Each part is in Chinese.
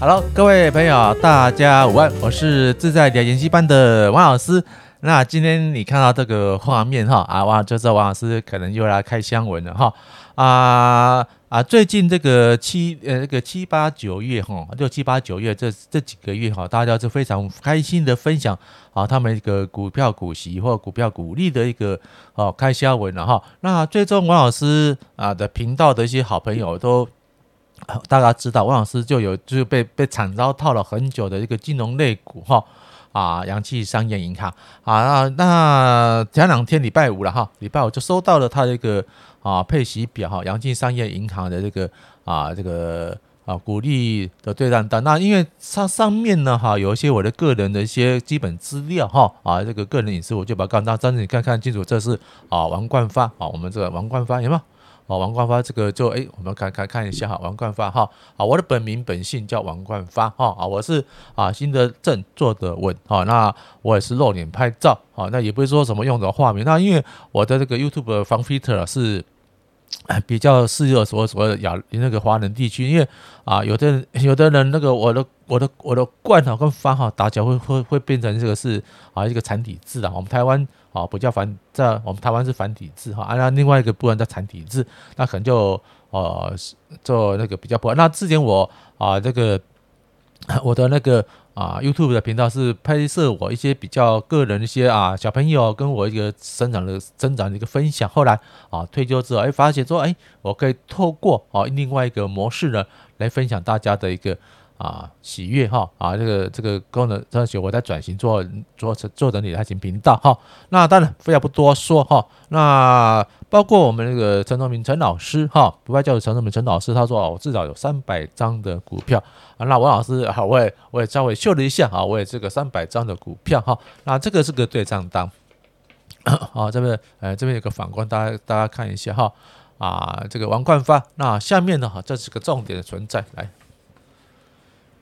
Hello，各位朋友，大家午安，我是自在理财研习班的王老师。那今天你看到这个画面哈 啊，哇，就知道王老师可能又来开箱文了哈啊啊！最近这个七呃这个七八九月哈，六七八九月这这几个月哈，大家是非常开心的分享啊，他们一个股票股息或股票股利的一个哦开箱文了哈。那最终王老师啊的频道的一些好朋友都大家知道，王老师就有就是被被惨遭套了很久的一个金融类股哈。啊，阳气商业银行啊，那那前两天礼拜五了哈，礼拜五就收到了他这个啊配息表哈，阳气商业银行的这个啊这个啊股利的对账单。那因为它上面呢哈有一些我的个人的一些基本资料哈啊这个个人隐私，我就把它告诉大家，你看看清楚，这是啊王冠发啊，我们这个王冠发有没有？哦，王冠发这个就哎，我们看看看一下哈，王冠发哈。啊，我的本名本姓叫王冠发哈。啊，我是啊新的正坐的稳哈，那我也是露脸拍照啊，那也不是说什么用的化名，那因为我的这个 YouTube 防 filter 是比较适合所所谓亚那个华人地区，因为啊有的人有的人那个我的我的我的冠哈跟发哈打起来会会会变成这个是啊一个繁体字啊，我们台湾。啊，不叫繁，在我们台湾是繁体字哈，啊，那另外一个部分叫繁体字，那可能就呃做那个比较不好。那之前我啊，这个 我的那个啊 YouTube 的频道是拍摄我一些比较个人一些啊小朋友跟我一个生长的增长的一个分享。后来啊退休之后，哎，发现说，哎，我可以透过啊另外一个模式呢来分享大家的一个。啊，喜悦哈啊，这个这个功能，这些我在转型做做成做整理的型频道哈。那当然，废话不多说哈。那包括我们那个陈宗明陈老师哈，不败教主陈宗明陈老师，他说我至少有三百张的股票啊。那王老师好，我也我也稍微秀了一下啊，我也这个三百张的股票哈。那这个是个对账单啊，这边呃这边有个反光，大家大家看一下哈啊，这个王冠发。那下面呢哈，这是个重点的存在来。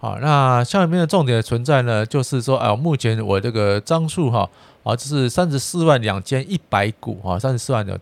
好，那下面的重点的存在呢，就是说，啊，目前我这个张数哈，啊，就是三十四万两千一百股啊，三十四万的，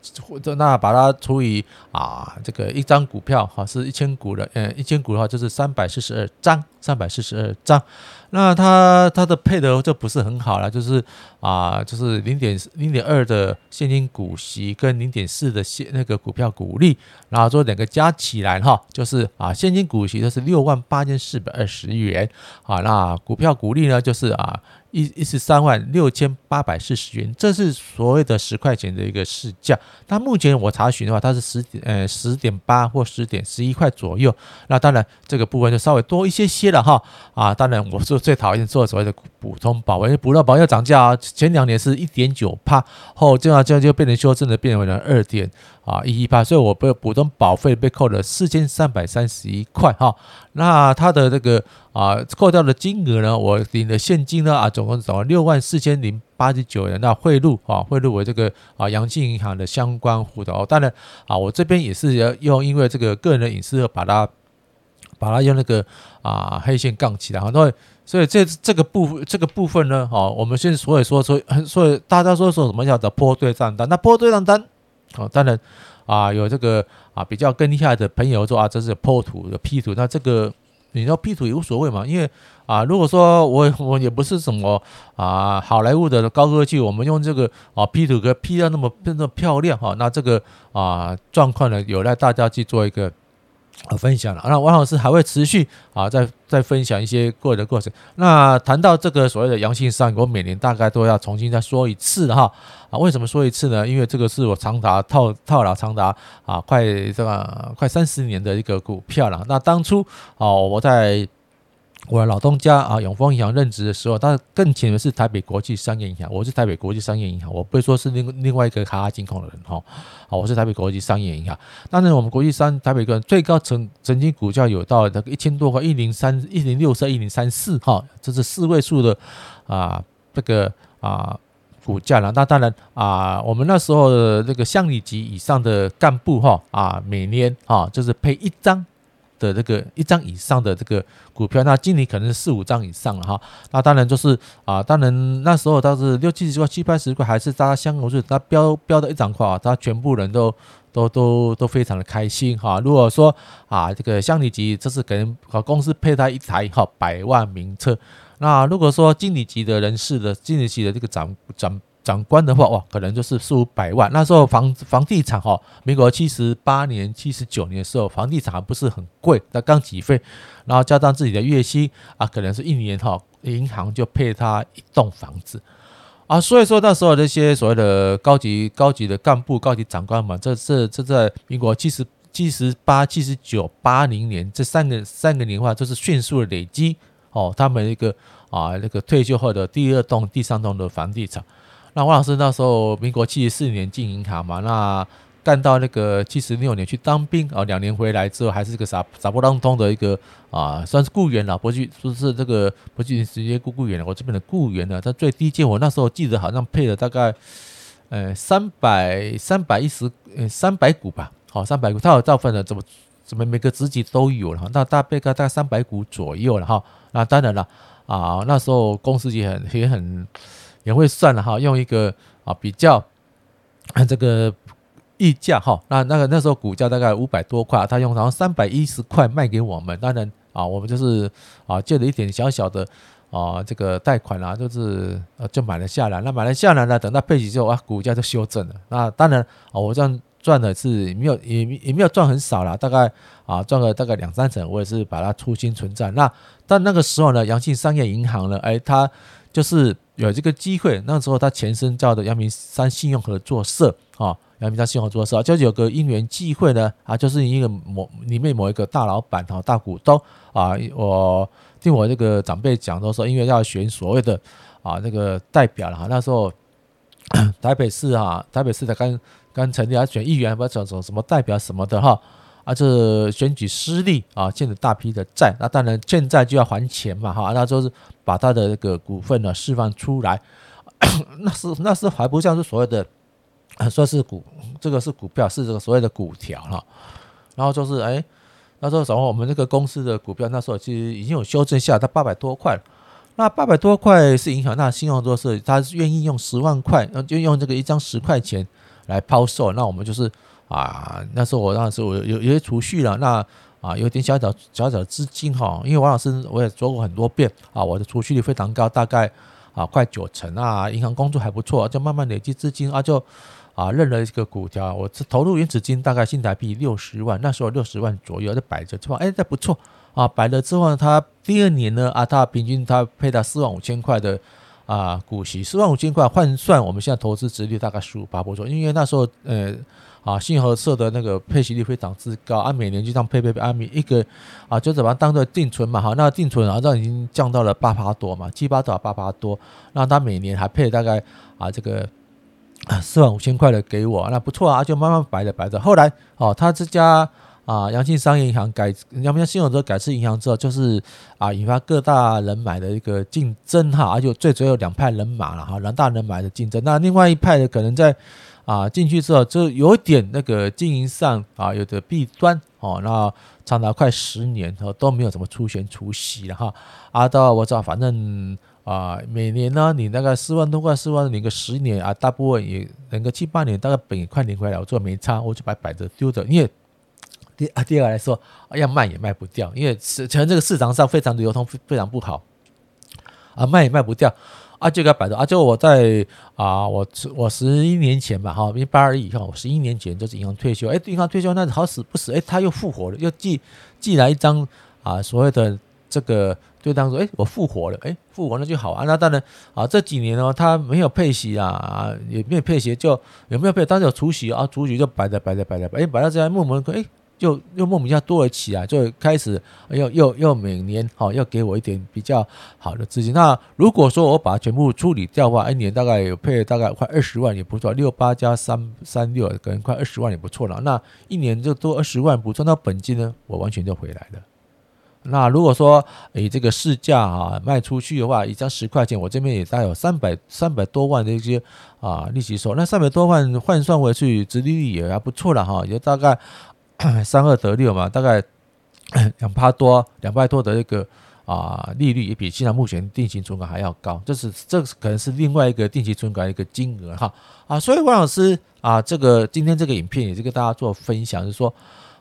那把它除以啊，这个一张股票哈，是一千股的，嗯，一千股的话就是三百四十二张，三百四十二张。那它它的配的就不是很好了，就是啊，就是零点零点二的现金股息跟零点四的现那个股票股利，然后说两个加起来哈，就是啊现金股息就是六万八千四百二十元啊，那股票股利呢就是啊。一一十三万六千八百四十元，这是所谓的十块钱的一个市价。那目前我查询的话，它是十点呃十点八或十点十一块左右。那当然这个部分就稍微多一些些了哈。啊，当然我是最讨厌做所谓的普通保，因为普通保要涨价啊。前两年是一点九趴，后这样这样就变成修正的，变为了二点。啊，一一八，所以我被普通保费被扣了四千三百三十一块哈。那它的这个啊，扣掉的金额呢，我领的现金呢啊，总共总共六万四千零八十九元。那汇入啊，汇入我这个啊，阳信银行的相关户头。当然啊，我这边也是要用，因为这个个人的隐私，把它把它用那个啊黑线杠起来。哈，所以所以这这个部这个部分呢，哈，我们现在所以说说，所以大家说说什么叫做波对账单？那波对账单。哦，当然啊，有这个啊比较跟厉害的朋友说啊，这是破图的 P 图，那这个你说 P 图也无所谓嘛，因为啊，如果说我 我也不是什么啊好莱坞的高科技，我们用这个啊 P 图给 P 到那么那么漂亮哈，那这个啊状况呢，有赖大家去做一个。啊，分享了，那王老师还会持续啊，再再分享一些个人的过程。那谈到这个所谓的阳性三，我每年大概都要重新再说一次哈。啊，为什么说一次呢？因为这个是我长达套套牢长达啊快这个快三十年的一个股票了。那当初啊，我在。我的老东家啊，永丰银行任职的时候，他更前面是台北国际商业银行，我是台北国际商业银行，我不会说是另另外一个卡拉金控的人哈，好，我是台北国际商业银行。当然，我们国际商台北个最高曾曾经股价有到那个一千多块，一零三一零六三一零三四哈，这是四位数的啊这个啊股价了。那当然啊，我们那时候的这个乡里级以上的干部哈啊，每年啊就是配一张。的这个一张以上的这个股票，那经理可能是四五张以上了哈。那当然就是啊，当然那时候他是六七十块、七八十块，还是大家相互是他标标的一张块啊，他全部人都都都都非常的开心哈。如果说啊，这个乡里级这是给人公司配他一台哈百万名车，那如果说经理级的人士的经理级的这个长长长官的话，哇，可能就是四五百万。那时候房房地产哈，民国七十八年、七十九年的时候，房地产还不是很贵，那刚起飞，然后加上自己的月薪啊，可能是一年哈，银行就配他一栋房子。啊，所以说那时候那些所谓的高级高级的干部、高级长官们，这这这在民国七十七十八、七十九、八零年这三个三个年的话，就是迅速的累积哦，他们一个啊那个退休后的第二栋、第三栋的房地产。那王老师那时候民国七十四年进银行嘛，那。干到那个七十六年去当兵啊，两年回来之后还是个傻傻不愣登的一个啊，算是雇员了，不去说是这个不去直接雇雇员了，我这边的雇员呢，他最低阶我那时候记得好像配了大概呃三百三百一十呃三百股吧，好三百股，他有照分的，怎么怎么每个职级都有了，那大概大概三百股左右了哈，那当然了啊，那时候公司也很也很也会算了哈，用一个啊比较这个。溢价哈，那那个那时候股价大概五百多块，他用然后三百一十块卖给我们，当然啊，我们就是啊借了一点小小的啊这个贷款啊，就是呃就买了下来。那买了下来呢，等到配息之后啊，股价就修正了。那当然啊，我这样赚的是没有也也没有赚很少啦，大概啊赚了大概两三成，我也是把它出清存在。那但那个时候呢，阳信商业银行呢，哎，它就是有这个机会，那时候他前身叫的阳明山信用合作社啊。阳明山信用合作社，就是有个因缘际会呢，啊，就是一个某里面某一个大老板哈，大股东啊，我听我这个长辈讲都说，因为要选所谓的啊那个代表了哈，那时候 台北市啊，台北市的刚刚成立，要选议员，不知道什么什么代表什么的哈，啊这选举失利啊，欠了大批的债，那当然欠债就要还钱嘛哈，那就是把他的那个股份呢释放出来，那是那是还不像是所谓的。啊，说是股，这个是股票，是这个所谓的股条哈。然后就是，哎，那时候什么，我们这个公司的股票那时候其实已经有修正下，到八百多块。那八百多块是影响，那信用合作社他愿意用十万块，那就用这个一张十块钱来抛售。那我们就是啊，那时候我当时我有有些储蓄了，那啊有点小小小小资金哈。因为王老师我也说过很多遍啊，我的储蓄率非常高，大概啊快九成啊，银行工作还不错，就慢慢累积资金啊就。啊，认了一个股票，我投入原始金大概新台币六十万，那时候六十万左右就摆着，之后哎，这不错啊，摆了之后呢，他第二年呢啊，他平均他配到四万五千块的啊股息，四万五千块换算我们现在投资值率大概十五八不错，因为那时候呃啊信合社的那个配息率非常之高啊，每年就这样配配配，啊，每一个啊就是把当做定存嘛，哈，那定存啊，这已经降到了八八多嘛，七八到八八多，那他每年还配大概啊这个。四万五千块的给我，那不错啊，就慢慢摆着摆着。后来哦，他这家啊，阳信商业银行改阳明信用社改制银行之后，就是啊，引发各大人买的一个竞争哈，而且最主要有两派人马了哈，两大人买的竞争。那另外一派的可能在啊进去之后，就有一点那个经营上啊有的弊端哦，那长达快十年后都没有怎么出现出息了哈。啊，到我知道，反正。啊，每年呢，你大概四万多块，四万领个十年啊，大部分也领个七八年，大概本也快领回来，我做没差，我就把它摆着丢着。因为第啊第二个来说，要卖也卖不掉，因为市全这个市场上非常流通，非常不好啊，卖也卖不掉啊，就给它摆着啊。就我在啊，我我十一年前吧，哈，因为八二一以后，我十一年前就是银行退休，哎，银行退休那好死不死，哎，他又复活了，又寄寄来一张啊，所谓的这个。就当说，哎，我复活了，哎，复活了就好啊。那当然啊，这几年呢，他没有配息啊，也没有配息，就有没有配？当时有除息啊，除息就摆着摆着摆着摆，哎，摆到这样默默哎，就又莫名其妙多了起来，就开始又又又每年哈要给我一点比较好的资金。那如果说我把它全部处理掉的话，一年大概有配大概快二十万也不错，六八加三三六，可能快二十万也不错了。那一年就多二十万，补充到本金呢，我完全就回来了。那如果说以这个市价啊卖出去的话，一张十块钱，我这边也大概有三百三百多万的一些啊利息收。那三百多万换算回去，殖利率也还不错了哈，也大概三二得六嘛，大概两趴多两块多的一个啊利率也比现在目前定期存款还要高，这是这可能是另外一个定期存款的一个金额哈。啊，所以王老师啊，这个今天这个影片也是跟大家做分享，就是说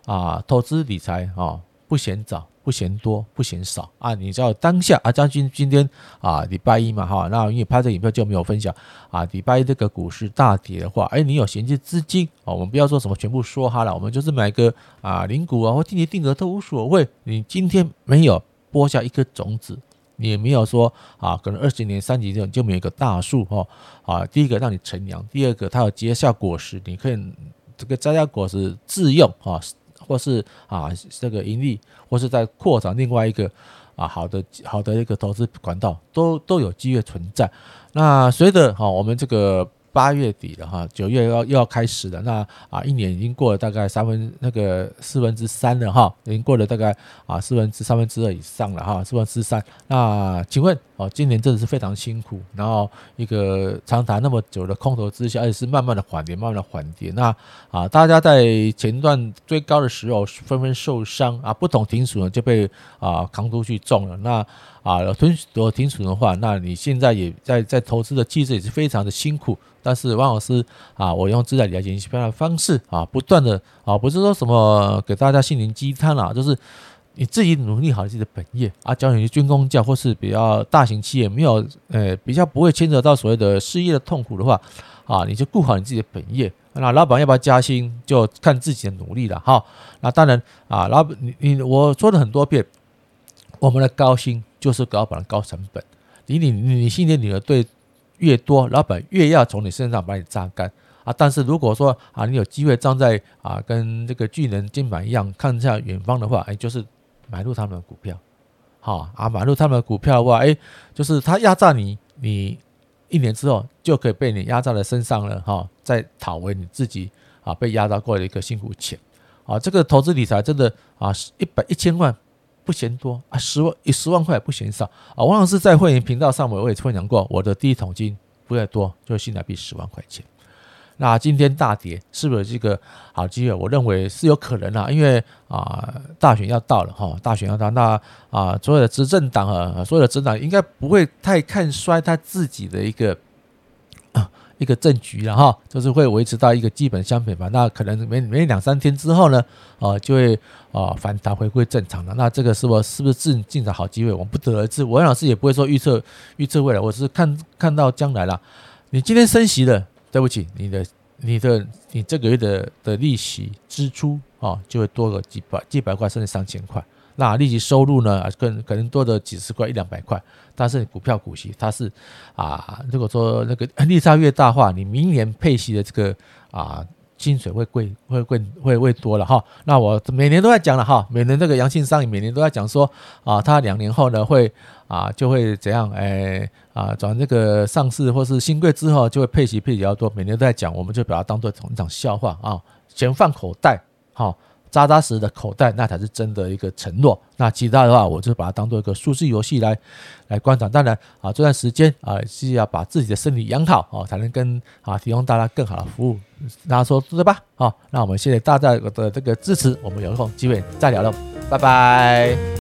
啊，投资理财啊不嫌早。不嫌多，不嫌少啊！你知道当下啊，将军今天啊，礼拜一嘛哈，那因为拍这影片就没有分享啊。礼拜一这个股市大跌的话，哎，你有闲置资金啊，我们不要说什么全部说哈了，我们就是买个啊零股啊或定期定额都无所谓。你今天没有播下一颗种子，你也没有说啊，可能二十年、三十年就没有个大树哈啊。第一个让你乘凉，第二个它有结下果实，你可以这个摘下果实自用啊。或是啊，这个盈利，或是在扩展另外一个啊好的好的一个投资管道，都都有机会存在。那随着哈我们这个。八月底了哈，九月要又要开始了。那啊，一年已经过了大概三分那个四分之三了哈，已经过了大概啊四分之三分之二以上了哈，四分之三。那请问哦，今年真的是非常辛苦，然后一个长达那么久的空头之下，而且是慢慢的缓跌，慢慢的缓跌。那啊，大家在前段最高的时候纷纷受伤啊，不同停损呢就被啊扛出去中了。那啊，有停有停损的话，那你现在也在在投资的机制也是非常的辛苦。但是王老师啊，我用自在理财研习班的方式啊，不断的啊，不是说什么给大家心灵鸡汤啊，就是你自己努力好自己的本业啊，教你军工教或是比较大型企业没有呃比较不会牵扯到所谓的失业的痛苦的话啊，你就顾好你自己的本业。那老板要不要加薪，就看自己的努力了哈。那当然啊，老你你我说了很多遍，我们的高薪就是老板的高成本。你你你你心里你的对。越多，老板越要从你身上把你榨干啊！但是如果说啊，你有机会站在啊，跟这个巨人肩膀一样看一下远方的话，哎，就是买入他们的股票，好啊，买入他们的股票的话，哎，就是他压榨你，你一年之后就可以被你压在了身上了，哈，再讨回你自己啊被压榨过的一个辛苦钱，啊，这个投资理财真的啊，一百一千万。不嫌多啊，十万一十万块不嫌少啊！王老师在会员频道上，我我也分享过，我的第一桶金不太多，就是新台币十万块钱。那今天大跌，是不是这个好机会？我认为是有可能啊，因为啊，大选要到了哈，大选要到，那啊，所有的执政党啊，所有的政党应该不会太看衰他自己的一个。一个政局了哈，就是会维持到一个基本相平吧。那可能每每两三天之后呢，啊，就会啊反弹回归正常了。那这个是我是不是进进展好机会？我们不得而知。我老师也不会说预测预测未来，我是看看到将来了。你今天升息了，对不起，你的你的你这个月的的利息支出啊，就会多个几百几百块，甚至上千块。那利息收入呢，更，可能多的几十块一两百块，但是股票股息它是啊，如果说那个利差越大话，你明年配息的这个啊薪水会贵会贵会会多了哈。那我每年都在讲了哈，每年这个杨庆商每年都在讲说啊，他两年后呢会啊就会怎样哎啊转这个上市或是新贵之后就会配息配比较多，每年都在讲，我们就把它当做一场笑话啊，钱放口袋哈。扎扎实实的口袋，那才是真的一个承诺。那其他的话，我就把它当做一个数字游戏来来观察。当然啊，这段时间啊是要把自己的身体养好啊，才能跟啊提供大家更好的服务。大家说对吧？好，那我们谢谢大家的这个支持，我们有空机会再聊了，拜拜。